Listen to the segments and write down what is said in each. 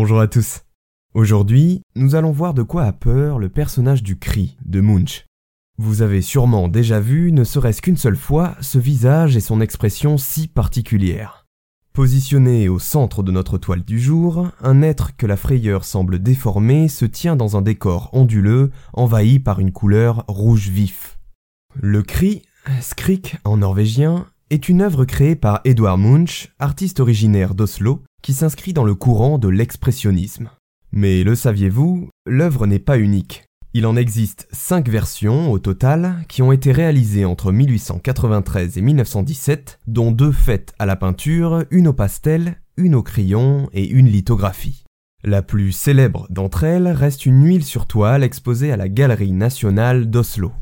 Bonjour à tous. Aujourd'hui, nous allons voir de quoi a peur le personnage du cri de Munch. Vous avez sûrement déjà vu, ne serait-ce qu'une seule fois, ce visage et son expression si particulière. Positionné au centre de notre toile du jour, un être que la frayeur semble déformer se tient dans un décor onduleux, envahi par une couleur rouge vif. Le cri, skrik en norvégien, est une œuvre créée par Edouard Munch, artiste originaire d'Oslo, qui s'inscrit dans le courant de l'expressionnisme. Mais le saviez-vous, l'œuvre n'est pas unique. Il en existe cinq versions au total qui ont été réalisées entre 1893 et 1917, dont deux faites à la peinture, une au pastel, une au crayon et une lithographie. La plus célèbre d'entre elles reste une huile sur toile exposée à la Galerie nationale d'Oslo.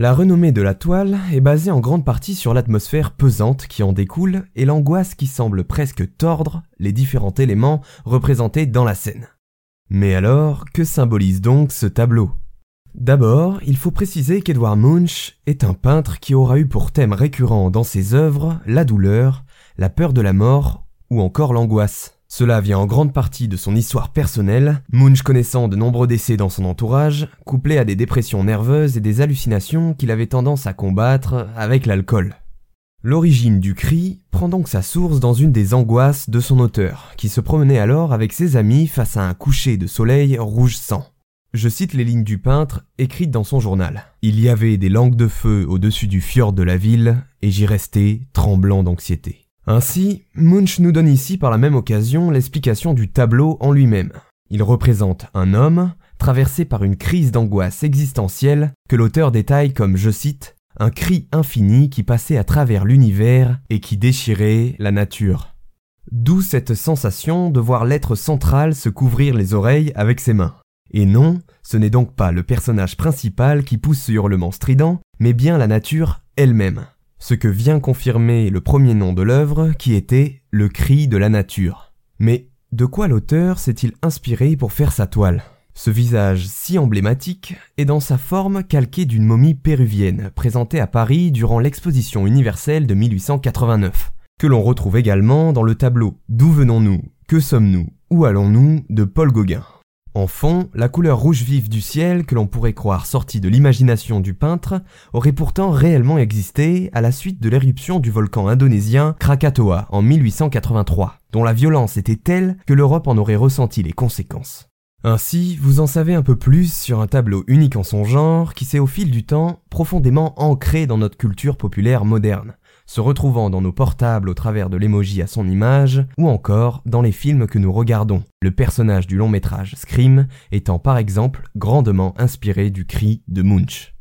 La renommée de la toile est basée en grande partie sur l'atmosphère pesante qui en découle et l'angoisse qui semble presque tordre les différents éléments représentés dans la scène. Mais alors, que symbolise donc ce tableau? D'abord, il faut préciser qu'Edward Munch est un peintre qui aura eu pour thème récurrent dans ses œuvres la douleur, la peur de la mort ou encore l'angoisse. Cela vient en grande partie de son histoire personnelle, Munch connaissant de nombreux décès dans son entourage, couplé à des dépressions nerveuses et des hallucinations qu'il avait tendance à combattre avec l'alcool. L'origine du cri prend donc sa source dans une des angoisses de son auteur, qui se promenait alors avec ses amis face à un coucher de soleil rouge sang. Je cite les lignes du peintre écrites dans son journal. Il y avait des langues de feu au-dessus du fjord de la ville, et j'y restais tremblant d'anxiété. Ainsi, Munch nous donne ici par la même occasion l'explication du tableau en lui-même. Il représente un homme traversé par une crise d'angoisse existentielle que l'auteur détaille comme, je cite, un cri infini qui passait à travers l'univers et qui déchirait la nature. D'où cette sensation de voir l'être central se couvrir les oreilles avec ses mains. Et non, ce n'est donc pas le personnage principal qui pousse ce hurlement strident, mais bien la nature elle-même ce que vient confirmer le premier nom de l'œuvre qui était le cri de la nature. Mais de quoi l'auteur s'est-il inspiré pour faire sa toile? Ce visage si emblématique est dans sa forme calquée d'une momie péruvienne présentée à Paris durant l'exposition universelle de 1889, que l'on retrouve également dans le tableau D'où venons-nous? Que sommes-nous? Où allons-nous de Paul Gauguin. En fond, la couleur rouge vif du ciel, que l'on pourrait croire sortie de l'imagination du peintre, aurait pourtant réellement existé à la suite de l'éruption du volcan indonésien Krakatoa en 1883, dont la violence était telle que l'Europe en aurait ressenti les conséquences. Ainsi, vous en savez un peu plus sur un tableau unique en son genre qui s'est au fil du temps profondément ancré dans notre culture populaire moderne, se retrouvant dans nos portables au travers de l'émoji à son image, ou encore dans les films que nous regardons, le personnage du long métrage Scream étant par exemple grandement inspiré du cri de Munch.